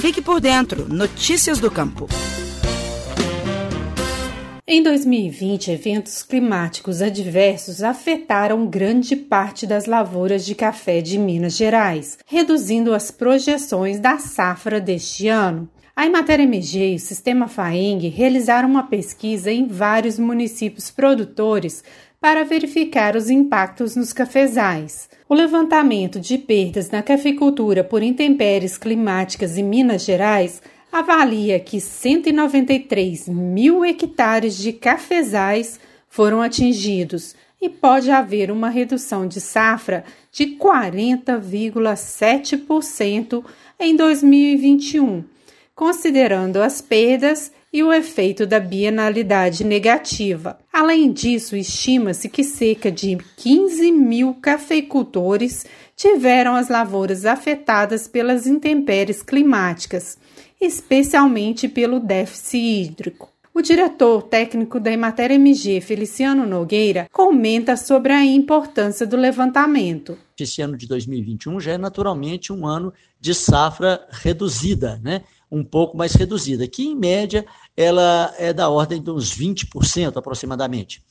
Fique por dentro. Notícias do Campo. Em 2020, eventos climáticos adversos afetaram grande parte das lavouras de café de Minas Gerais, reduzindo as projeções da safra deste ano. A Emater MG e o Sistema FAENG realizaram uma pesquisa em vários municípios produtores para verificar os impactos nos cafezais. O levantamento de perdas na cafeicultura por intempéries climáticas em Minas Gerais avalia que 193 mil hectares de cafezais foram atingidos e pode haver uma redução de safra de 40,7% em 2021, considerando as perdas e o efeito da bienalidade negativa. Além disso, estima-se que cerca de 15 mil cafeicultores tiveram as lavouras afetadas pelas intempéries climáticas especialmente pelo déficit hídrico. O diretor técnico da Emater MG, Feliciano Nogueira, comenta sobre a importância do levantamento. Esse ano de 2021 já é naturalmente um ano de safra reduzida, né? Um pouco mais reduzida, que em média ela é da ordem de uns 20% aproximadamente.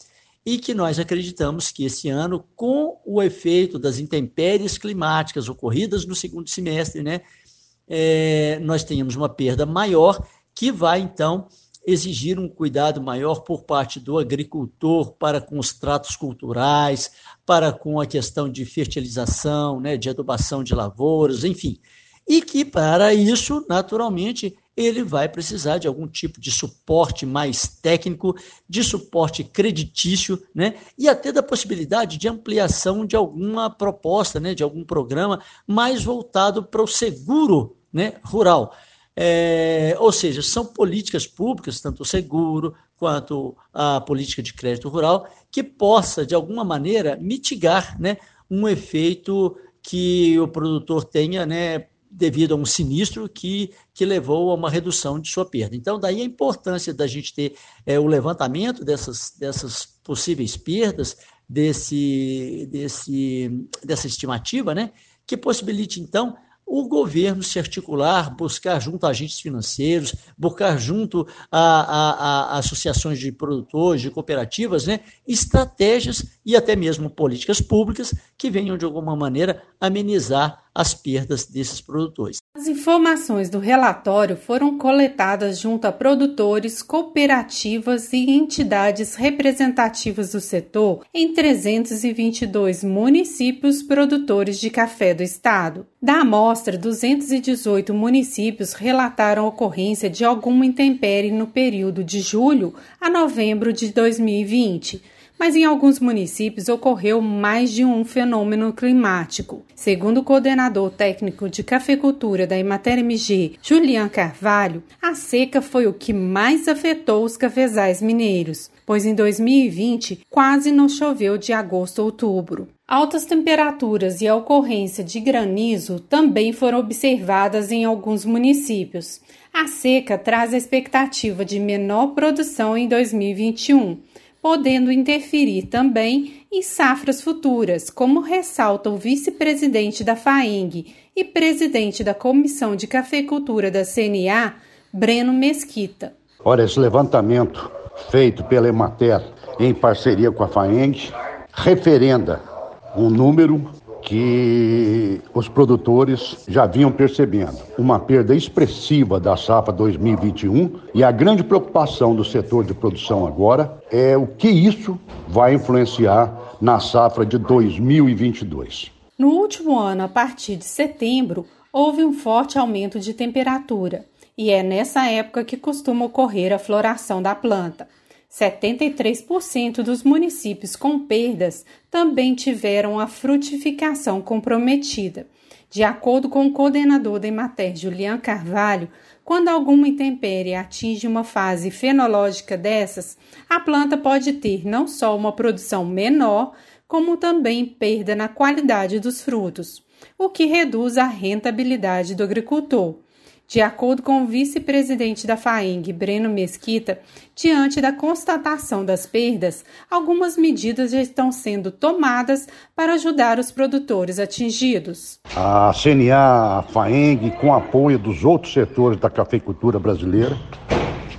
E que nós acreditamos que esse ano, com o efeito das intempéries climáticas ocorridas no segundo semestre, né, é, nós tenhamos uma perda maior, que vai então exigir um cuidado maior por parte do agricultor para com os tratos culturais, para com a questão de fertilização, né, de adubação de lavouras, enfim. E que para isso, naturalmente, ele vai precisar de algum tipo de suporte mais técnico, de suporte creditício, né? E até da possibilidade de ampliação de alguma proposta, né, de algum programa mais voltado para o seguro né, rural. É, ou seja, são políticas públicas, tanto o seguro quanto a política de crédito rural, que possa, de alguma maneira, mitigar né, um efeito que o produtor tenha né, devido a um sinistro que, que levou a uma redução de sua perda. Então, daí a importância da gente ter é, o levantamento dessas, dessas possíveis perdas, desse, desse, dessa estimativa, né, que possibilite, então, o governo se articular, buscar junto a agentes financeiros, buscar junto a, a, a, associações de produtores, de cooperativas, né, estratégias e até mesmo políticas públicas que venham, de alguma maneira, amenizar as perdas desses produtores. As informações do relatório foram coletadas junto a produtores, cooperativas e entidades representativas do setor em 322 municípios produtores de café do estado. Da amostra, 218 municípios relataram ocorrência de alguma intempérie no período de julho a novembro de 2020 mas em alguns municípios ocorreu mais de um fenômeno climático. Segundo o coordenador técnico de cafeicultura da Emater MG, Julian Carvalho, a seca foi o que mais afetou os cafezais mineiros, pois em 2020 quase não choveu de agosto a outubro. Altas temperaturas e a ocorrência de granizo também foram observadas em alguns municípios. A seca traz a expectativa de menor produção em 2021 podendo interferir também em safras futuras, como ressalta o vice-presidente da FAENG e presidente da Comissão de Cafeicultura da CNA, Breno Mesquita. Olha, esse levantamento feito pela Emater em parceria com a FAENG referenda um número que os produtores já vinham percebendo uma perda expressiva da safra 2021 e a grande preocupação do setor de produção agora é o que isso vai influenciar na safra de 2022. No último ano, a partir de setembro, houve um forte aumento de temperatura e é nessa época que costuma ocorrer a floração da planta. 73% dos municípios com perdas também tiveram a frutificação comprometida. De acordo com o coordenador da Emater, Julian Carvalho, quando alguma intempérie atinge uma fase fenológica dessas, a planta pode ter não só uma produção menor, como também perda na qualidade dos frutos, o que reduz a rentabilidade do agricultor. De acordo com o vice-presidente da FAENG, Breno Mesquita, diante da constatação das perdas, algumas medidas já estão sendo tomadas para ajudar os produtores atingidos. A CNA, a FAENG, com apoio dos outros setores da cafeicultura brasileira,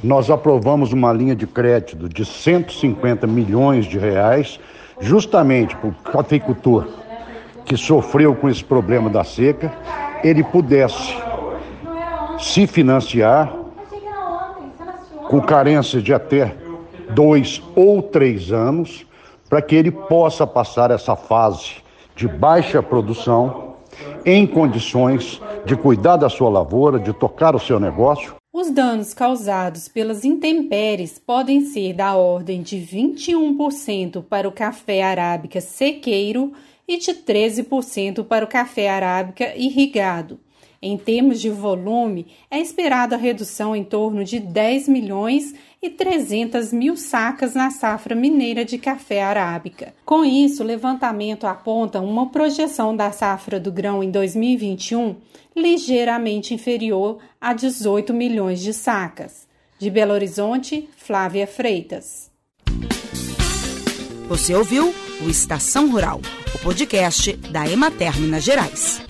nós aprovamos uma linha de crédito de 150 milhões de reais, justamente para o cafeicultor que sofreu com esse problema da seca, ele pudesse se financiar com carência de até dois ou três anos, para que ele possa passar essa fase de baixa produção em condições de cuidar da sua lavoura, de tocar o seu negócio. Os danos causados pelas intempéries podem ser da ordem de 21% para o café arábica sequeiro e de 13% para o café arábica irrigado. Em termos de volume, é esperada a redução em torno de 10 milhões e 300 mil sacas na safra mineira de café arábica. Com isso, o levantamento aponta uma projeção da safra do grão em 2021 ligeiramente inferior a 18 milhões de sacas. De Belo Horizonte, Flávia Freitas. Você ouviu o Estação Rural, o podcast da Emater Minas Gerais.